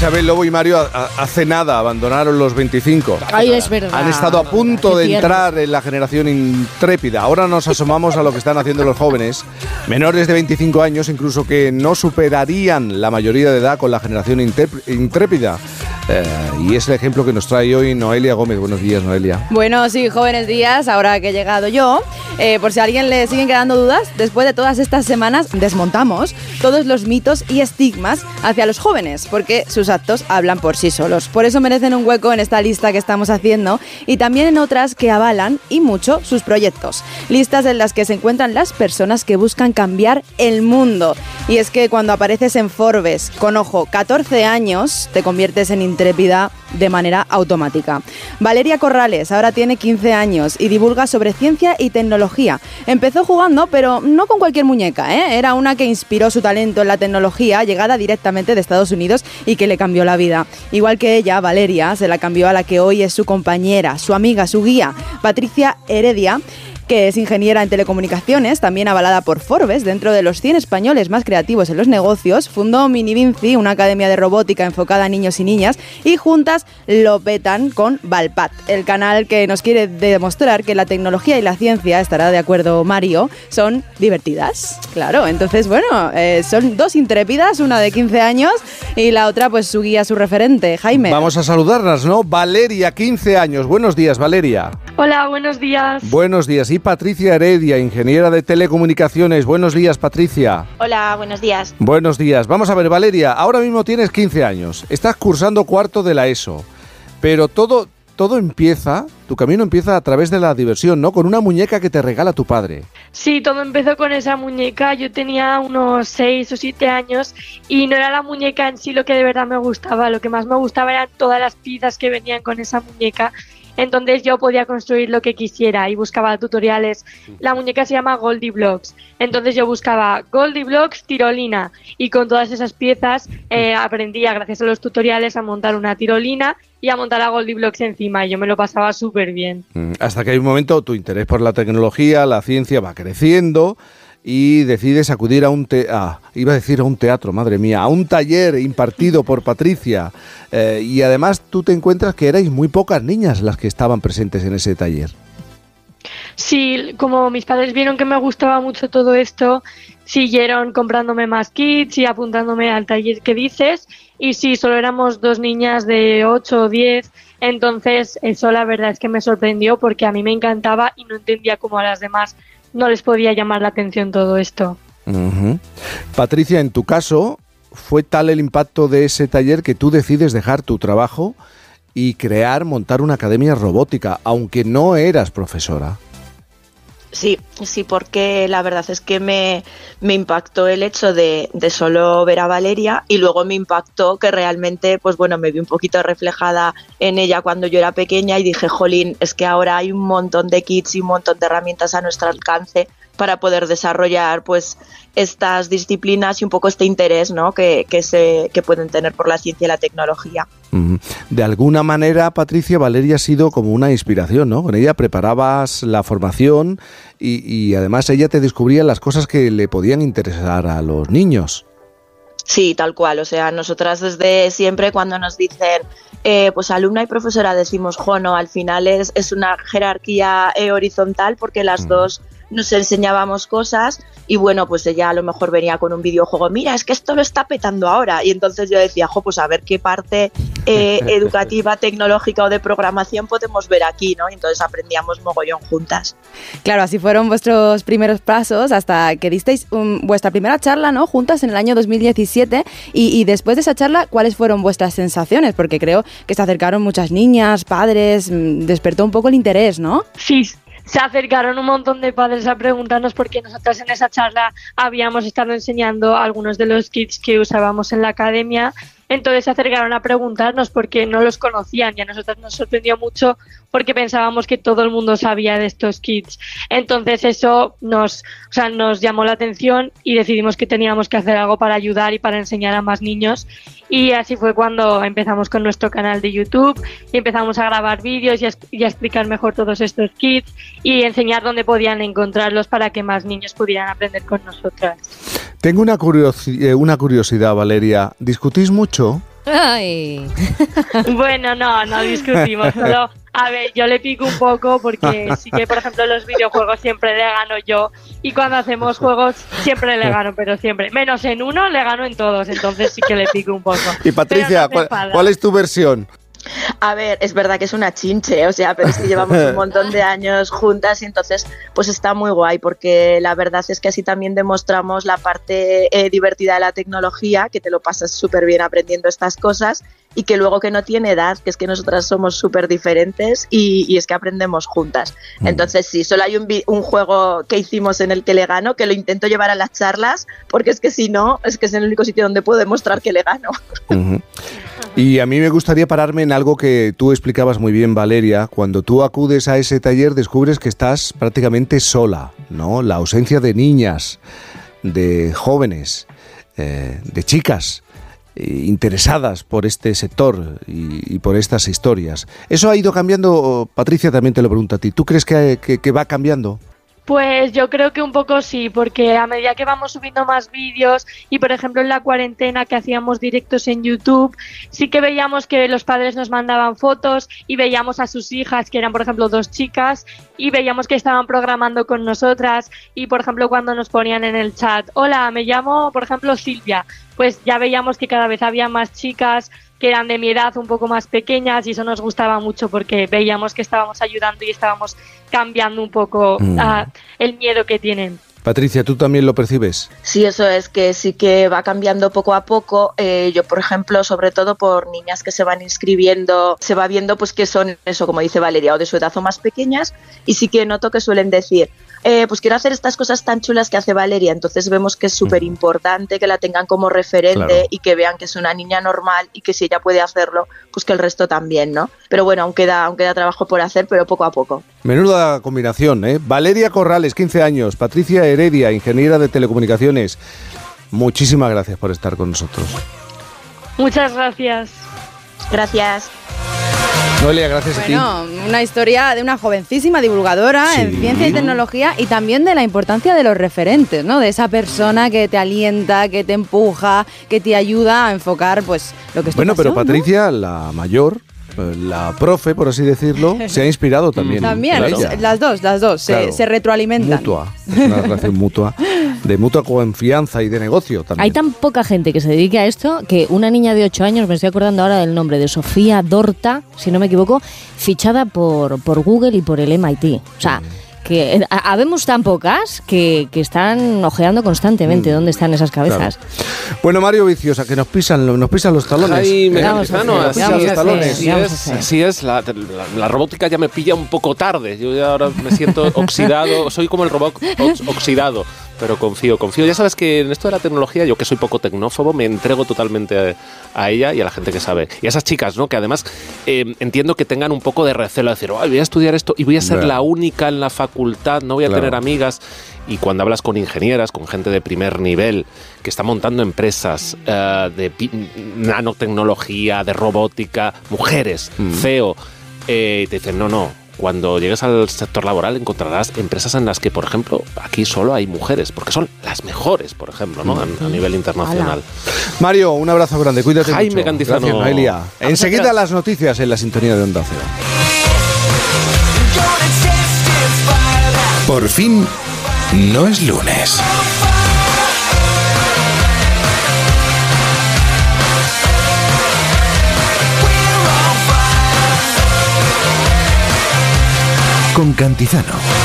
Isabel Lobo y Mario hace nada abandonaron los 25. Ay, es verdad. Han estado a punto de entrar en la generación intrépida. Ahora nos asomamos a lo que están haciendo los jóvenes, menores de 25 años, incluso que no superarían la mayoría de edad con la generación intrépida. Eh, y es el ejemplo que nos trae hoy Noelia Gómez. Buenos días, Noelia. Bueno, sí, jóvenes días, ahora que he llegado yo. Eh, por si a alguien le siguen quedando dudas, después de todas estas semanas desmontamos todos los mitos y estigmas hacia los jóvenes, porque sus actos hablan por sí solos. Por eso merecen un hueco en esta lista que estamos haciendo y también en otras que avalan y mucho sus proyectos. Listas en las que se encuentran las personas que buscan cambiar el mundo. Y es que cuando apareces en Forbes con, ojo, 14 años, te conviertes en de manera automática. Valeria Corrales ahora tiene 15 años y divulga sobre ciencia y tecnología. Empezó jugando, pero no con cualquier muñeca, ¿eh? era una que inspiró su talento en la tecnología, llegada directamente de Estados Unidos y que le cambió la vida. Igual que ella, Valeria, se la cambió a la que hoy es su compañera, su amiga, su guía, Patricia Heredia que es ingeniera en telecomunicaciones, también avalada por Forbes, dentro de los 100 españoles más creativos en los negocios, fundó Mini Vinci, una academia de robótica enfocada a niños y niñas, y juntas lo petan con Valpat, el canal que nos quiere demostrar que la tecnología y la ciencia, estará de acuerdo Mario, son divertidas. Claro, entonces, bueno, eh, son dos intrépidas, una de 15 años y la otra, pues su guía, su referente, Jaime. Vamos a saludarlas, ¿no? Valeria, 15 años. Buenos días, Valeria. Hola, buenos días. Buenos días. Y Patricia Heredia, ingeniera de telecomunicaciones. Buenos días, Patricia. Hola, buenos días. Buenos días. Vamos a ver, Valeria, ahora mismo tienes 15 años. Estás cursando cuarto de la ESO. Pero todo, todo empieza, tu camino empieza a través de la diversión, ¿no? Con una muñeca que te regala tu padre. Sí, todo empezó con esa muñeca. Yo tenía unos 6 o 7 años y no era la muñeca en sí lo que de verdad me gustaba. Lo que más me gustaba eran todas las piezas que venían con esa muñeca entonces yo podía construir lo que quisiera y buscaba tutoriales. La muñeca se llama Goldie Blocks. Entonces yo buscaba Goldie Blocks tirolina y con todas esas piezas eh, aprendía gracias a los tutoriales a montar una tirolina y a montar a Goldie Blocks encima y yo me lo pasaba súper bien. Hasta que hay un momento tu interés por la tecnología, la ciencia va creciendo y decides acudir a un te iba a decir a un teatro, madre mía, a un taller impartido por Patricia. Eh, y además tú te encuentras que erais muy pocas niñas las que estaban presentes en ese taller. Sí, como mis padres vieron que me gustaba mucho todo esto, siguieron comprándome más kits y apuntándome al taller que dices. Y sí, solo éramos dos niñas de 8 o 10. Entonces, eso la verdad es que me sorprendió porque a mí me encantaba y no entendía cómo a las demás no les podía llamar la atención todo esto. Patricia, en tu caso, ¿fue tal el impacto de ese taller que tú decides dejar tu trabajo y crear, montar una academia robótica, aunque no eras profesora? Sí, sí, porque la verdad es que me, impactó el hecho de, de, solo ver a Valeria y luego me impactó que realmente, pues bueno, me vi un poquito reflejada en ella cuando yo era pequeña y dije, jolín, es que ahora hay un montón de kits y un montón de herramientas a nuestro alcance para poder desarrollar pues estas disciplinas y un poco este interés ¿no? que, se, que pueden tener por la ciencia y la tecnología. De alguna manera, Patricia, Valeria ha sido como una inspiración, ¿no? Con ella preparabas la formación y, y además ella te descubría las cosas que le podían interesar a los niños. Sí, tal cual. O sea, nosotras desde siempre cuando nos dicen, eh, pues alumna y profesora, decimos, jono, al final es, es una jerarquía eh, horizontal porque las dos nos enseñábamos cosas y bueno, pues ella a lo mejor venía con un videojuego, mira, es que esto lo está petando ahora. Y entonces yo decía, jo, pues a ver qué parte eh, educativa, tecnológica o de programación podemos ver aquí, ¿no? Entonces aprendíamos mogollón juntas. Claro, así fueron vuestros primeros pasos hasta que disteis vuestra primera charla, ¿no? Juntas en el año 2017 y, y después de esa charla, ¿cuáles fueron vuestras sensaciones? Porque creo que se acercaron muchas niñas, padres, mm, despertó un poco el interés, ¿no? Sí, se acercaron un montón de padres a preguntarnos por qué nosotros en esa charla habíamos estado enseñando algunos de los kits que usábamos en la academia entonces se acercaron a preguntarnos porque no los conocían y a nosotros nos sorprendió mucho porque pensábamos que todo el mundo sabía de estos kits. Entonces eso nos, o sea, nos llamó la atención y decidimos que teníamos que hacer algo para ayudar y para enseñar a más niños. Y así fue cuando empezamos con nuestro canal de YouTube y empezamos a grabar vídeos y a, explicar mejor todos estos kits y enseñar dónde podían encontrarlos para que más niños pudieran aprender con nosotras. Tengo una, eh, una curiosidad, Valeria. ¿Discutís mucho? Ay. Bueno, no, no discutimos. Solo, a ver, yo le pico un poco porque sí que, por ejemplo, en los videojuegos siempre le gano yo. Y cuando hacemos juegos siempre le gano, pero siempre. Menos en uno, le gano en todos. Entonces sí que le pico un poco. Y Patricia, Pero no te ¿cuál, enfadas. cuál es tu versión? A ver, es verdad que es una chinche, o sea, pero es que llevamos un montón de años juntas y entonces pues está muy guay porque la verdad es que así también demostramos la parte eh, divertida de la tecnología, que te lo pasas súper bien aprendiendo estas cosas y que luego que no tiene edad, que es que nosotras somos súper diferentes y, y es que aprendemos juntas. Entonces sí, solo hay un, juego que hicimos en el que le gano, que lo intento llevar a las charlas, porque es que si no, es que es el único sitio donde puedo demostrar que le gano. Ujú. Y a mí me gustaría pararme en algo que tú explicabas muy bien, Valeria. Cuando tú acudes a ese taller descubres que estás prácticamente sola, ¿no? La ausencia de niñas, de jóvenes, eh, de chicas eh, interesadas por este sector y, por estas historias. ¿Eso ha ido cambiando? Patricia, también te lo pregunto a ti. ¿Tú crees que va cambiando? Pues yo creo que un poco sí, porque a medida que vamos subiendo más vídeos y por ejemplo en la cuarentena que hacíamos directos en YouTube, sí que veíamos que los padres nos mandaban fotos y veíamos a sus hijas, que eran por ejemplo dos chicas, y veíamos que estaban programando con nosotras. Y por ejemplo cuando nos ponían en el chat, hola, me llamo por ejemplo Silvia, pues ya veíamos que cada vez había más chicas que eran de mi edad un poco más pequeñas y eso nos gustaba mucho porque veíamos que estábamos ayudando y estábamos cambiando un poco Mm. ah, el miedo que tienen. Patricia, ¿tú también lo percibes? Sí, eso es que sí que va cambiando poco a poco. Eh, yo, por ejemplo, sobre todo por niñas que se van inscribiendo, se va viendo pues que son eso, como dice Valeria, o de su edad o más pequeñas, y sí que noto que suelen decir, eh, pues quiero hacer estas cosas tan chulas que hace Valeria. Entonces vemos que es súper importante que la tengan como referente Claro. y que vean que es una niña normal y que si ella puede hacerlo, pues que el resto también, ¿no? Pero bueno, aún queda, aún queda trabajo por hacer, pero poco a poco. Menuda combinación, ¿eh? Valeria Corrales, 15 años. Patricia Heredia, ingeniera de telecomunicaciones. Muchísimas gracias por estar con nosotros. Muchas gracias. Gracias. Noelia, gracias a ti. Bueno, una historia de una jovencísima divulgadora en ciencia y tecnología y también de la importancia de los referentes, ¿no? De esa persona que te alienta, que te empuja, que te ayuda a enfocar, pues, lo que Bueno, pero. Patricia, la mayor, la profe, por así decirlo, se ha inspirado también. También, las dos, las dos, se- Claro. se, retroalimentan. Mutua, es una relación mutua, de mutua confianza y de negocio también. Hay tan poca gente que se dedique a esto que una niña de 8 años, me estoy acordando ahora del nombre de Sofía Dorta, si no me equivoco, fichada por, por Google y por el MIT. O sea, que eh, ha- habemos tan pocas que, que están ojeando constantemente dónde están esas cabezas. Claro. Bueno, Mario Viciosa, que nos pisan, nos pisan los talones. Jaime ¿eh? Vamos a Cantizano, hacer, así vamos a es, hacer, talones. así es, así es, la, la- la robótica ya me pilla un poco tarde, yo ya ahora me siento oxidado, soy como el robot ox- oxidado, pero confío, confío. Ya sabes que en esto de la tecnología, yo que soy poco tecnófobo, me entrego totalmente a, a ella y a la gente que sabe. Y a esas chicas, ¿no? Que además eh, entiendo que tengan un poco de recelo, de decir, "Ay, voy a estudiar esto y voy a ser la única en la facultad, no voy a Claro. tener amigas. Y cuando hablas con ingenieras, con gente de primer nivel, que está montando empresas eh, de nanotecnología, de robótica, mujeres, Mm. CEO, eh, te dicen, no, no, cuando llegues al sector laboral encontrarás empresas en las que, por ejemplo, aquí solo hay mujeres, porque son las mejores, por ejemplo, ¿no? a, a nivel internacional. Mario, un abrazo grande, cuídate Jaime mucho. Cantizano. Gracias, Noelia. Enseguida gracias. las noticias en la sintonía de Onda Cero. Por fin, no es lunes. Con Cantizano.